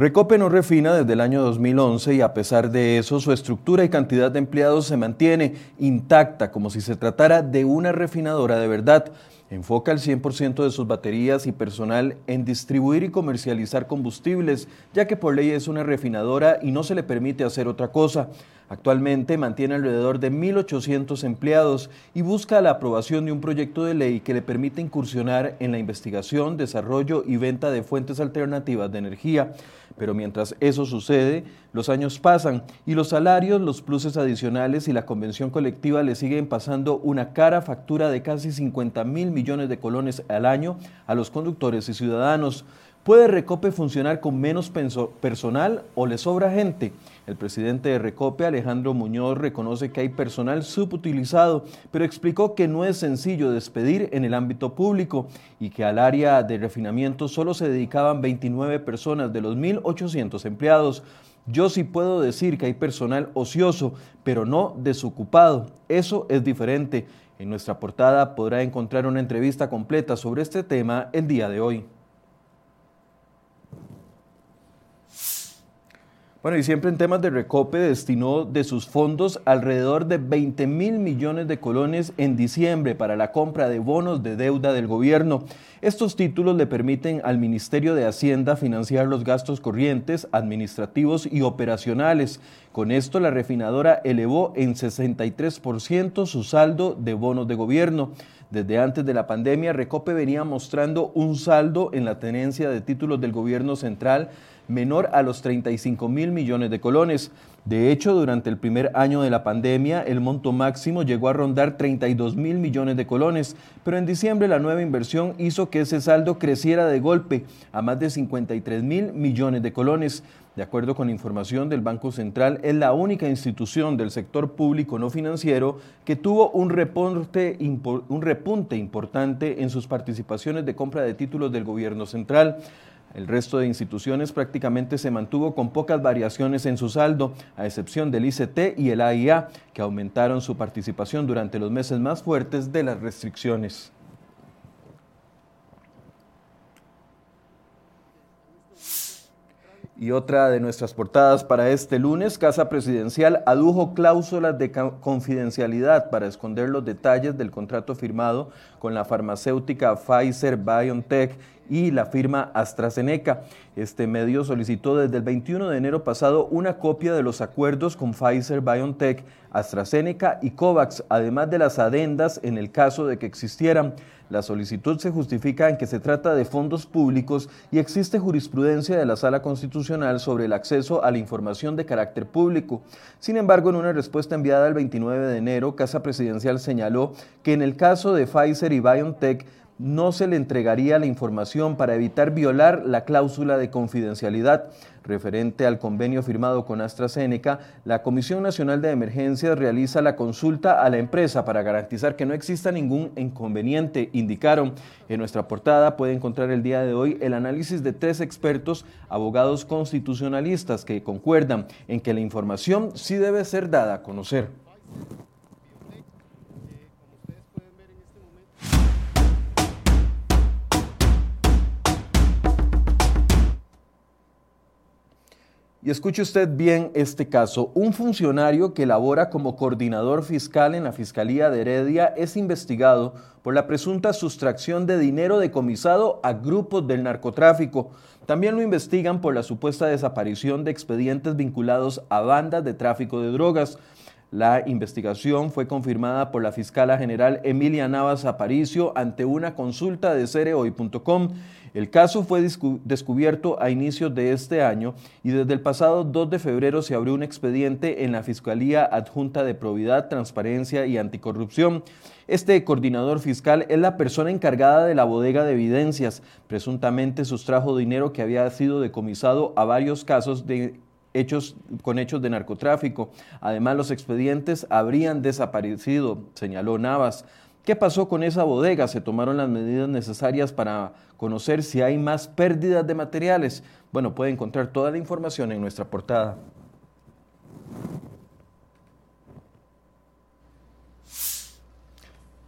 Recope no refina desde el año 2011 y a pesar de eso su estructura y cantidad de empleados se mantiene intacta como si se tratara de una refinadora de verdad. Enfoca el 100% de sus baterías y personal en distribuir y comercializar combustibles, ya que por ley es una refinadora y no se le permite hacer otra cosa. Actualmente mantiene alrededor de 1.800 empleados y busca la aprobación de un proyecto de ley que le permite incursionar en la investigación, desarrollo y venta de fuentes alternativas de energía. Pero mientras eso sucede, los años pasan y los salarios, los pluses adicionales y la convención colectiva le siguen pasando una cara factura de casi 50 mil millones de colones al año a los conductores y ciudadanos. ¿Puede Recope funcionar con menos personal o le sobra gente? El presidente de Recope, Alejandro Muñoz, reconoce que hay personal subutilizado, pero explicó que no es sencillo despedir en el ámbito público y que al área de refinamiento solo se dedicaban 29 personas de los 1.800 empleados. Yo sí puedo decir que hay personal ocioso, pero no desocupado. Eso es diferente. En nuestra portada podrá encontrar una entrevista completa sobre este tema el día de hoy. Bueno, y siempre en temas de Recope destinó de sus fondos alrededor de 20 mil millones de colones en diciembre para la compra de bonos de deuda del gobierno. Estos títulos le permiten al Ministerio de Hacienda financiar los gastos corrientes, administrativos y operacionales. Con esto, la refinadora elevó en 63% su saldo de bonos de gobierno. Desde antes de la pandemia, Recope venía mostrando un saldo en la tenencia de títulos del gobierno central menor a los 35 mil millones de colones. De hecho, durante el primer año de la pandemia, el monto máximo llegó a rondar 32 mil millones de colones, pero en diciembre la nueva inversión hizo que ese saldo creciera de golpe a más de 53 mil millones de colones. De acuerdo con información del Banco Central, es la única institución del sector público no financiero que tuvo un, un repunte importante en sus participaciones de compra de títulos del gobierno central. El resto de instituciones prácticamente se mantuvo con pocas variaciones en su saldo, a excepción del ICT y el AIA, que aumentaron su participación durante los meses más fuertes de las restricciones. Y otra de nuestras portadas para este lunes, Casa Presidencial adujo cláusulas de confidencialidad para esconder los detalles del contrato firmado con la farmacéutica Pfizer BioNTech y la firma AstraZeneca. Este medio solicitó desde el 21 de enero pasado una copia de los acuerdos con Pfizer BioNTech, AstraZeneca y COVAX, además de las adendas en el caso de que existieran. La solicitud se justifica en que se trata de fondos públicos y existe jurisprudencia de la Sala Constitucional sobre el acceso a la información de carácter público. Sin embargo, en una respuesta enviada el 29 de enero, Casa Presidencial señaló que en el caso de Pfizer y BioNTech no se le entregaría la información para evitar violar la cláusula de confidencialidad. Referente al convenio firmado con AstraZeneca, la Comisión Nacional de Emergencias realiza la consulta a la empresa para garantizar que no exista ningún inconveniente, indicaron. En nuestra portada puede encontrar el día de hoy el análisis de tres expertos, abogados constitucionalistas, que concuerdan en que la información sí debe ser dada a conocer. Y escuche usted bien este caso. Un funcionario que labora como coordinador fiscal en la Fiscalía de Heredia es investigado por la presunta sustracción de dinero decomisado a grupos del narcotráfico. También lo investigan por la supuesta desaparición de expedientes vinculados a bandas de tráfico de drogas. La investigación fue confirmada por la fiscala general Emilia Navas Aparicio ante una consulta de cereoy.com. El caso fue descubierto a inicios de este año y desde el pasado 2 de febrero se abrió un expediente en la Fiscalía Adjunta de Probidad, Transparencia y Anticorrupción. Este coordinador fiscal es la persona encargada de la bodega de evidencias. Presuntamente sustrajo dinero que había sido decomisado a varios casos de hechos, con hechos de narcotráfico. Además, los expedientes habrían desaparecido, señaló Navas. ¿Qué pasó con esa bodega? ¿Se tomaron las medidas necesarias para conocer si hay más pérdidas de materiales? Bueno, puede encontrar toda la información en nuestra portada.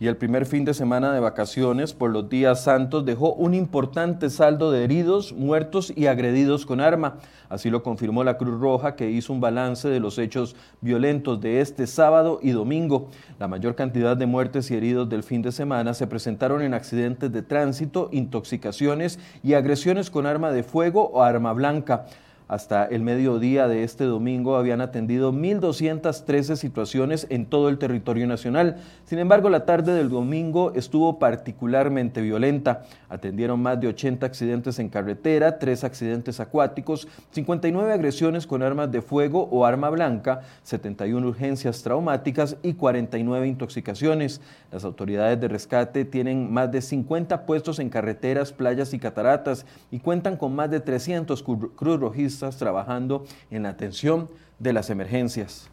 Y el primer fin de semana de vacaciones por los días santos dejó un importante saldo de heridos, muertos y agredidos con arma. Así lo confirmó la Cruz Roja que hizo un balance de los hechos violentos de este sábado y domingo. La mayor cantidad de muertes y heridos del fin de semana se presentaron en accidentes de tránsito, intoxicaciones y agresiones con arma de fuego o arma blanca. Hasta el mediodía de este domingo habían atendido 1.213 situaciones en todo el territorio nacional. Sin embargo, la tarde del domingo estuvo particularmente violenta. Atendieron más de 80 accidentes en carretera, 3 accidentes acuáticos, 59 agresiones con armas de fuego o arma blanca, 71 urgencias traumáticas y 49 intoxicaciones. Las autoridades de rescate tienen más de 50 puestos en carreteras, playas y cataratas y cuentan con más de 300 cruz trabajando en la atención de las emergencias.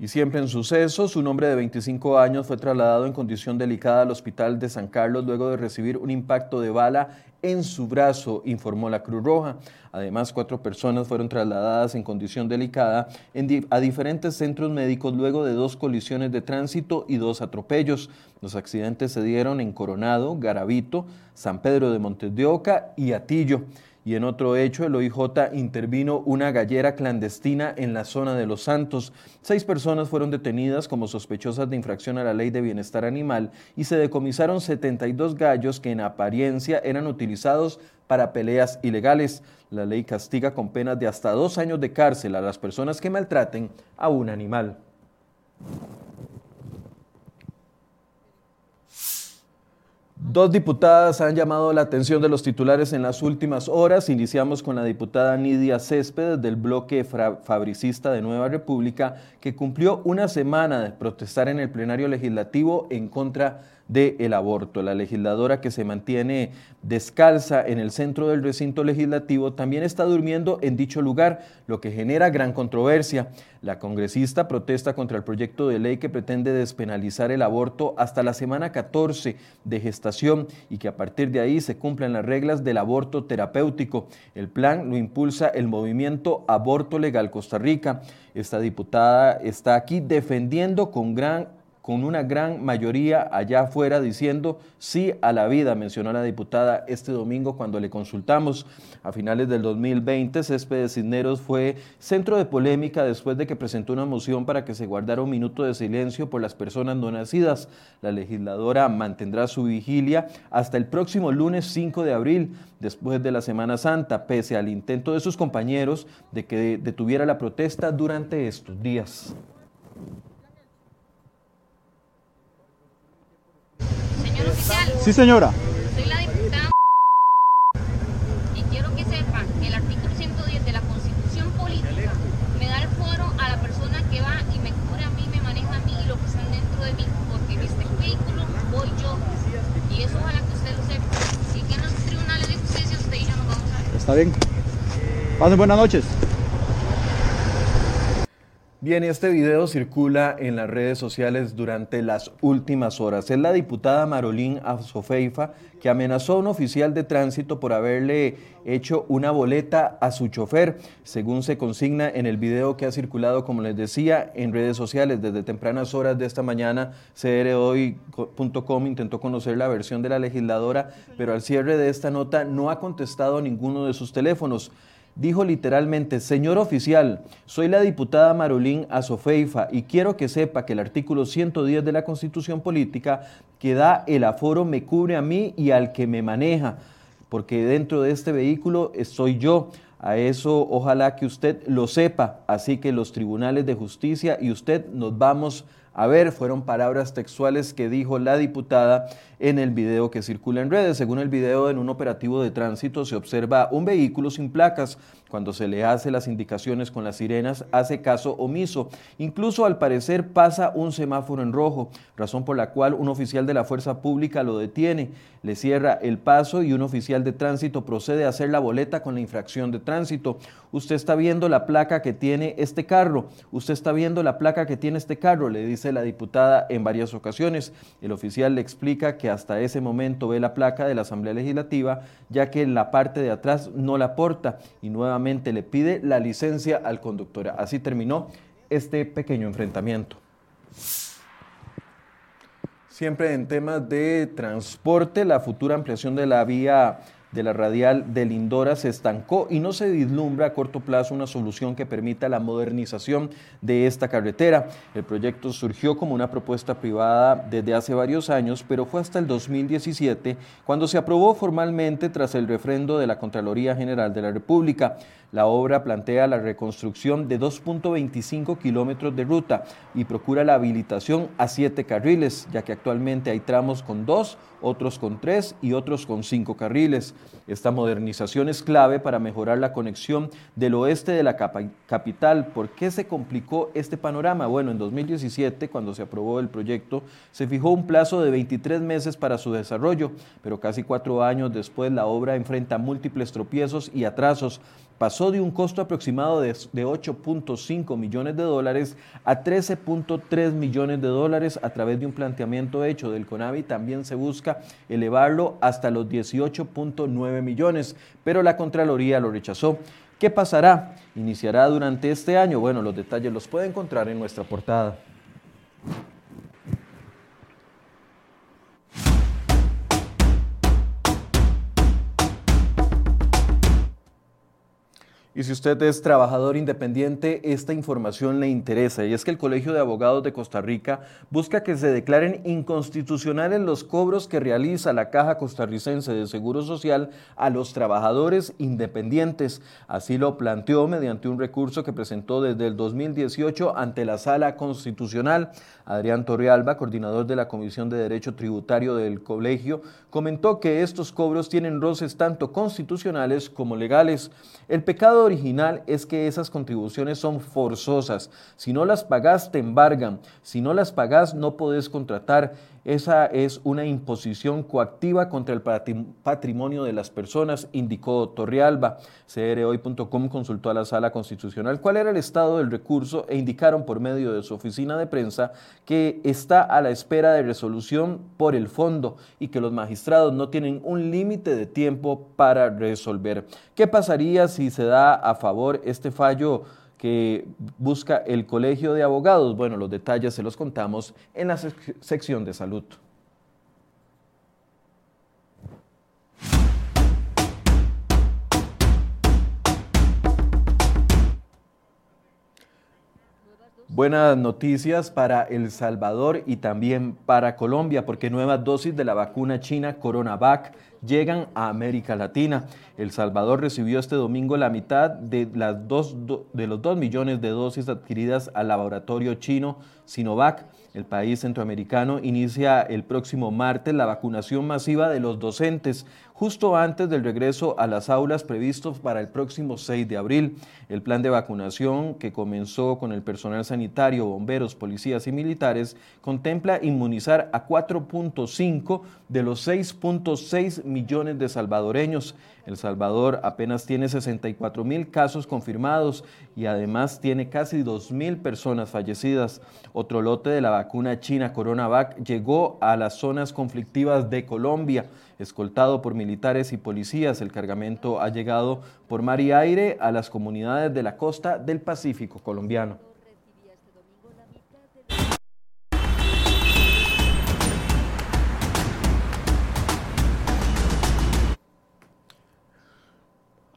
Y siempre en sucesos, un hombre de 25 años fue trasladado en condición delicada al hospital de San Carlos luego de recibir un impacto de bala en su brazo, informó la Cruz Roja. Además, cuatro personas fueron trasladadas en condición delicada a diferentes centros médicos luego de dos colisiones de tránsito y dos atropellos. Los accidentes se dieron en Coronado, Garavito, San Pedro de Montes de Oca y Atillo. Y en otro hecho, el OIJ intervino una gallera clandestina en la zona de Los Santos. Seis personas fueron detenidas como sospechosas de infracción a la ley de bienestar animal y se decomisaron 72 gallos que en apariencia eran utilizados para peleas ilegales. La ley castiga con penas de hasta dos años de cárcel a las personas que maltraten a un animal. Dos diputadas han llamado la atención de los titulares en las últimas horas. Iniciamos con la diputada Nidia Céspedes del bloque fabricista de Nueva República, que cumplió una semana de protestar en el plenario legislativo en contra del aborto. La legisladora que se mantiene descalza en el centro del recinto legislativo también está durmiendo en dicho lugar, lo que genera gran controversia. La congresista protesta contra el proyecto de ley que pretende despenalizar el aborto hasta la semana 14 de gestación y que a partir de ahí se cumplan las reglas del aborto terapéutico. El plan lo impulsa el movimiento Aborto Legal Costa Rica. Esta diputada está aquí defendiendo con gran con una gran mayoría allá afuera diciendo sí a la vida, mencionó la diputada este domingo cuando le consultamos. A finales del 2020, Céspedes Cisneros fue centro de polémica después de que presentó una moción para que se guardara un minuto de silencio por las personas no nacidas. La legisladora mantendrá su vigilia hasta el próximo lunes 5 de abril, después de la Semana Santa, pese al intento de sus compañeros de que detuviera la protesta durante estos días. Sí, señora. Soy la diputada y quiero que sepan que el artículo 110 de la Constitución Política me da el foro a la persona que va y me cubre a mí, me maneja a mí y lo que están dentro de mí, porque en este vehículo voy yo. Y eso ojalá que usted lo sepa. Si que en los tribunales de justicia usted y yo nos vamos a ver. Está bien. Pasen buenas noches. Bien, este video circula en las redes sociales durante las últimas horas. Es la diputada Marolín Azofeifa que amenazó a un oficial de tránsito por haberle hecho una boleta a su chofer, según se consigna en el video que ha circulado, como les decía, en redes sociales desde tempranas horas de esta mañana. CRHoy.com intentó conocer la versión de la legisladora, pero al cierre de esta nota no ha contestado ninguno de sus teléfonos dijo literalmente, señor oficial, soy la diputada Marolín Azofeifa y quiero que sepa que el artículo 110 de la Constitución Política que da el aforo me cubre a mí y al que me maneja, porque dentro de este vehículo estoy yo. A eso ojalá que usted lo sepa, así que los tribunales de justicia y usted nos vamos a ver, fueron palabras textuales que dijo la diputada en el video que circula en redes. Según el video, en un operativo de tránsito se observa un vehículo sin placas. Cuando se le hace las indicaciones con las sirenas, hace caso omiso. Incluso al parecer pasa un semáforo en rojo, razón por la cual un oficial de la fuerza pública lo detiene, le cierra el paso y un oficial de tránsito procede a hacer la boleta con la infracción de tránsito. Usted está viendo la placa que tiene este carro, usted está viendo la placa que tiene este carro, le dice la diputada en varias ocasiones. El oficial le explica que hasta ese momento ve la placa de la Asamblea Legislativa, ya que la parte de atrás no la porta y nuevamente le pide la licencia al conductor. Así terminó este pequeño enfrentamiento. Siempre en temas de transporte, la futura ampliación de la vía de la radial de Lindora se estancó y no se vislumbra a corto plazo una solución que permita la modernización de esta carretera. El proyecto surgió como una propuesta privada desde hace varios años, pero fue hasta el 2017 cuando se aprobó formalmente tras el refrendo de la Contraloría General de la República. La obra plantea la reconstrucción de 2.25 kilómetros de ruta y procura la habilitación a siete carriles, ya que actualmente hay tramos con dos, otros con tres y otros con cinco carriles. Esta modernización es clave para mejorar la conexión del oeste de la capital. ¿Por qué se complicó este panorama? Bueno, en 2017, cuando se aprobó el proyecto, se fijó un plazo de 23 meses para su desarrollo, pero casi cuatro años después la obra enfrenta múltiples tropiezos y atrasos pasó de un costo aproximado de, 8.5 millones de dólares a 13.3 millones de dólares a través de un planteamiento hecho del CONAVI. También se busca elevarlo hasta los 18.9 millones, pero la Contraloría lo rechazó. ¿Qué pasará? ¿Iniciará durante este año? Bueno, los detalles los puede encontrar en nuestra portada. Y si usted es trabajador independiente, esta información le interesa. Y es que el Colegio de Abogados de Costa Rica busca que se declaren inconstitucionales los cobros que realiza la Caja Costarricense de Seguro Social a los trabajadores independientes. Así lo planteó mediante un recurso que presentó desde el 2018 ante la Sala Constitucional. Adrián Torrealba, coordinador de la Comisión de Derecho Tributario del colegio, comentó que estos cobros tienen roces tanto constitucionales como legales. El pecado original es que esas contribuciones son forzosas. Si no las pagas, te embargan. Si no las pagas, no podés contratar. Esa es una imposición coactiva contra el patrimonio de las personas, indicó Torrealba. CRHoy.com consultó a la Sala Constitucional cuál era el estado del recurso e indicaron por medio de su oficina de prensa que está a la espera de resolución por el fondo y que los magistrados no tienen un límite de tiempo para resolver. ¿Qué pasaría si se da a favor este fallo? Que busca el Colegio de Abogados. Bueno, los detalles se los contamos en la sección de salud. Buenas noticias para El Salvador y también para Colombia, porque nuevas dosis de la vacuna china CoronaVac llegan a América Latina. El Salvador recibió este domingo la mitad de, las dos, de los 2 millones de dosis adquiridas al laboratorio chino Sinovac. El país centroamericano inicia el próximo martes la vacunación masiva de los docentes, justo antes del regreso a las aulas previstos para el próximo 6 de abril. El plan de vacunación, que comenzó con el personal sanitario, bomberos, policías y militares, contempla inmunizar a 4.5 de los 6.6 millones de salvadoreños. El Salvador apenas tiene 64 mil casos confirmados y además tiene casi 2 mil personas fallecidas. Otro lote de la vacuna china CoronaVac llegó a las zonas conflictivas de Colombia. Escoltado por militares y policías, el cargamento ha llegado por mar y aire a las comunidades de la costa del Pacífico colombiano.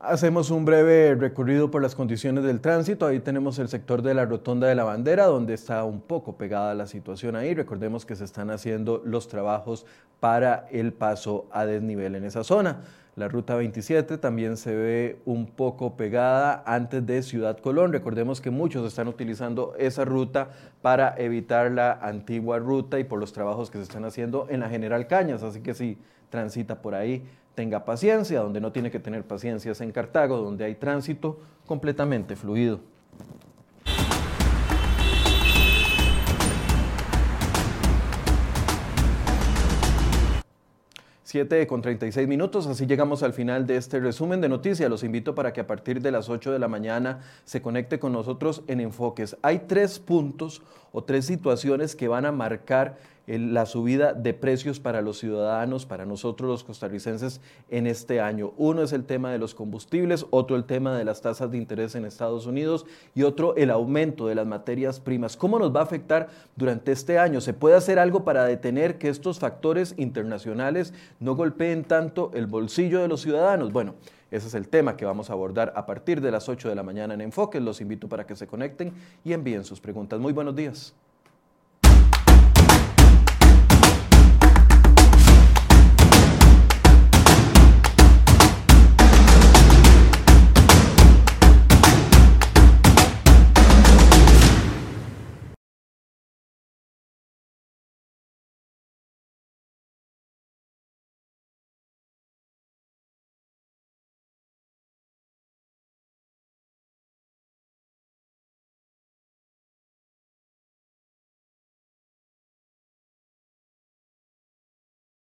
Hacemos un breve recorrido por las condiciones del tránsito. Ahí tenemos el sector de la Rotonda de la Bandera, donde está un poco pegada la situación ahí. Recordemos que se están haciendo los trabajos para el paso a desnivel en esa zona. La ruta 27 también se ve un poco pegada antes de Ciudad Colón. Recordemos que muchos están utilizando esa ruta para evitar la antigua ruta y por los trabajos que se están haciendo en la General Cañas. Así que si transita por ahí, tenga paciencia. Donde no tiene que tener paciencia es en Cartago, donde hay tránsito completamente fluido. 7 con 36 minutos, así llegamos al final de este resumen de noticias. Los invito para que a partir de las 8 de la mañana se conecte con nosotros en Enfoques. Hay tres puntos o tres situaciones que van a marcar la subida de precios para los ciudadanos, para nosotros los costarricenses en este año. Uno es el tema de los combustibles, otro el tema de las tasas de interés en Estados Unidos y otro el aumento de las materias primas. ¿Cómo nos va a afectar durante este año? ¿Se puede hacer algo para detener que estos factores internacionales no golpeen tanto el bolsillo de los ciudadanos? Bueno, ese es el tema que vamos a abordar a partir de las 8 de la mañana en Enfoque. Los invito para que se conecten y envíen sus preguntas. Muy buenos días.